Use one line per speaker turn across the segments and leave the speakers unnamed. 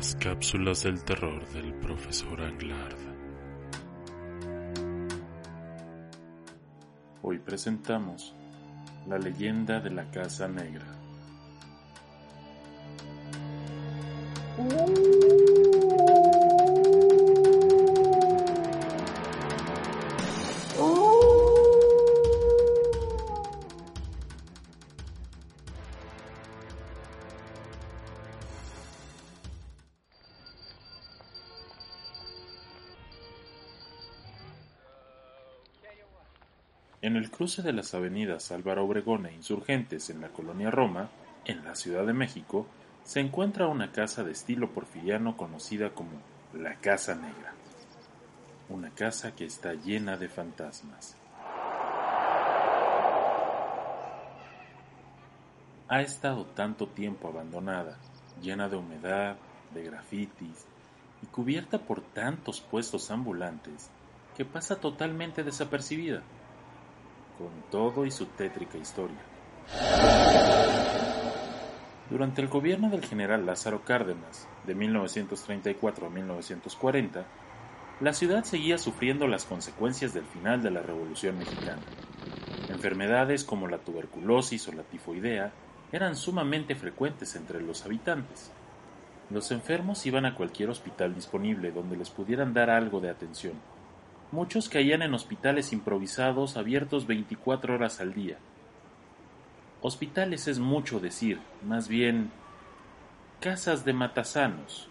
Las cápsulas del terror del profesor Anglard. Hoy presentamos la leyenda de la Casa Negra. En el cruce de las avenidas Álvaro Obregón e Insurgentes en la colonia Roma, en la Ciudad de México, se encuentra una casa de estilo porfiriano conocida como la Casa Negra. Una casa que está llena de fantasmas. Ha estado tanto tiempo abandonada, llena de humedad, de grafitis y cubierta por tantos puestos ambulantes que pasa totalmente desapercibida con todo y su tétrica historia. Durante el gobierno del general Lázaro Cárdenas, de 1934 a 1940, la ciudad seguía sufriendo las consecuencias del final de la Revolución Mexicana. Enfermedades como la tuberculosis o la tifoidea eran sumamente frecuentes entre los habitantes. Los enfermos iban a cualquier hospital disponible donde les pudieran dar algo de atención Muchos caían en hospitales improvisados abiertos 24 horas al día. Hospitales es mucho decir, más bien casas de matasanos.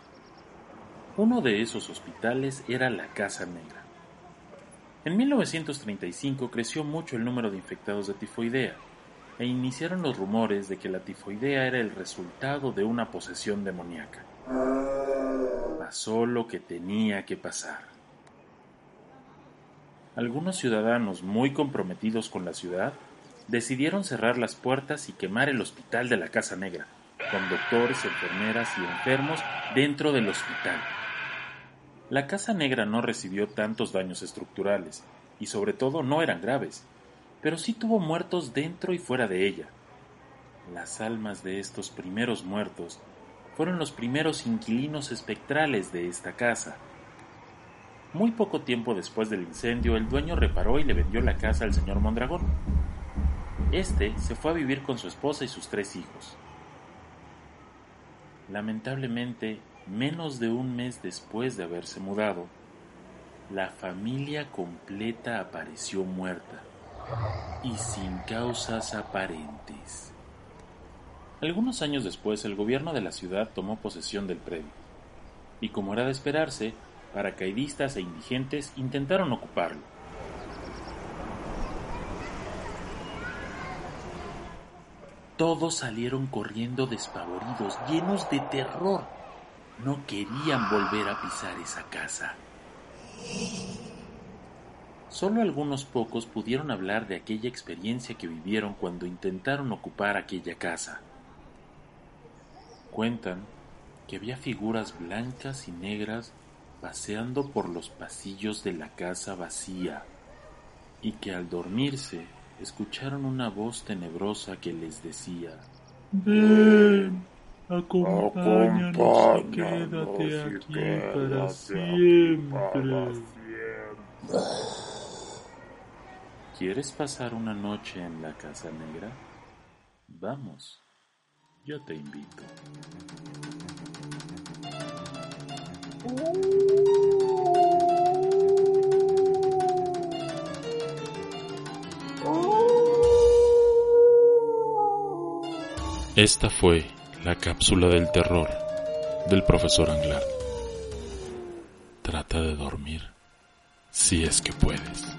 Uno de esos hospitales era la Casa Negra. En 1935 creció mucho el número de infectados de tifoidea e iniciaron los rumores de que la tifoidea era el resultado de una posesión demoníaca. Pasó lo que tenía que pasar algunos ciudadanos muy comprometidos con la ciudad decidieron cerrar las puertas y quemar el hospital de la Casa Negra, con doctores, enfermeras y enfermos dentro del hospital. La Casa Negra no recibió tantos daños estructurales, y sobre todo no eran graves, pero sí tuvo muertos dentro y fuera de ella. Las almas de estos primeros muertos fueron los primeros inquilinos espectrales de esta casa, muy poco tiempo después del incendio, el dueño reparó y le vendió la casa al señor Mondragón. Este se fue a vivir con su esposa y sus tres hijos. Lamentablemente, menos de un mes después de haberse mudado, la familia completa apareció muerta y sin causas aparentes. Algunos años después, el gobierno de la ciudad tomó posesión del predio, y como era de esperarse, paracaidistas e indigentes intentaron ocuparlo. Todos salieron corriendo despavoridos, llenos de terror. No querían volver a pisar esa casa. Solo algunos pocos pudieron hablar de aquella experiencia que vivieron cuando intentaron ocupar aquella casa. Cuentan que había figuras blancas y negras paseando por los pasillos de la casa vacía, y que al dormirse escucharon una voz tenebrosa que les decía Ven, acompáñanos, y quédate aquí para siempre. ¿Quieres pasar una noche en la Casa Negra? Vamos, yo te invito. Esta fue la cápsula del terror del profesor Anglard. Trata de dormir si es que puedes.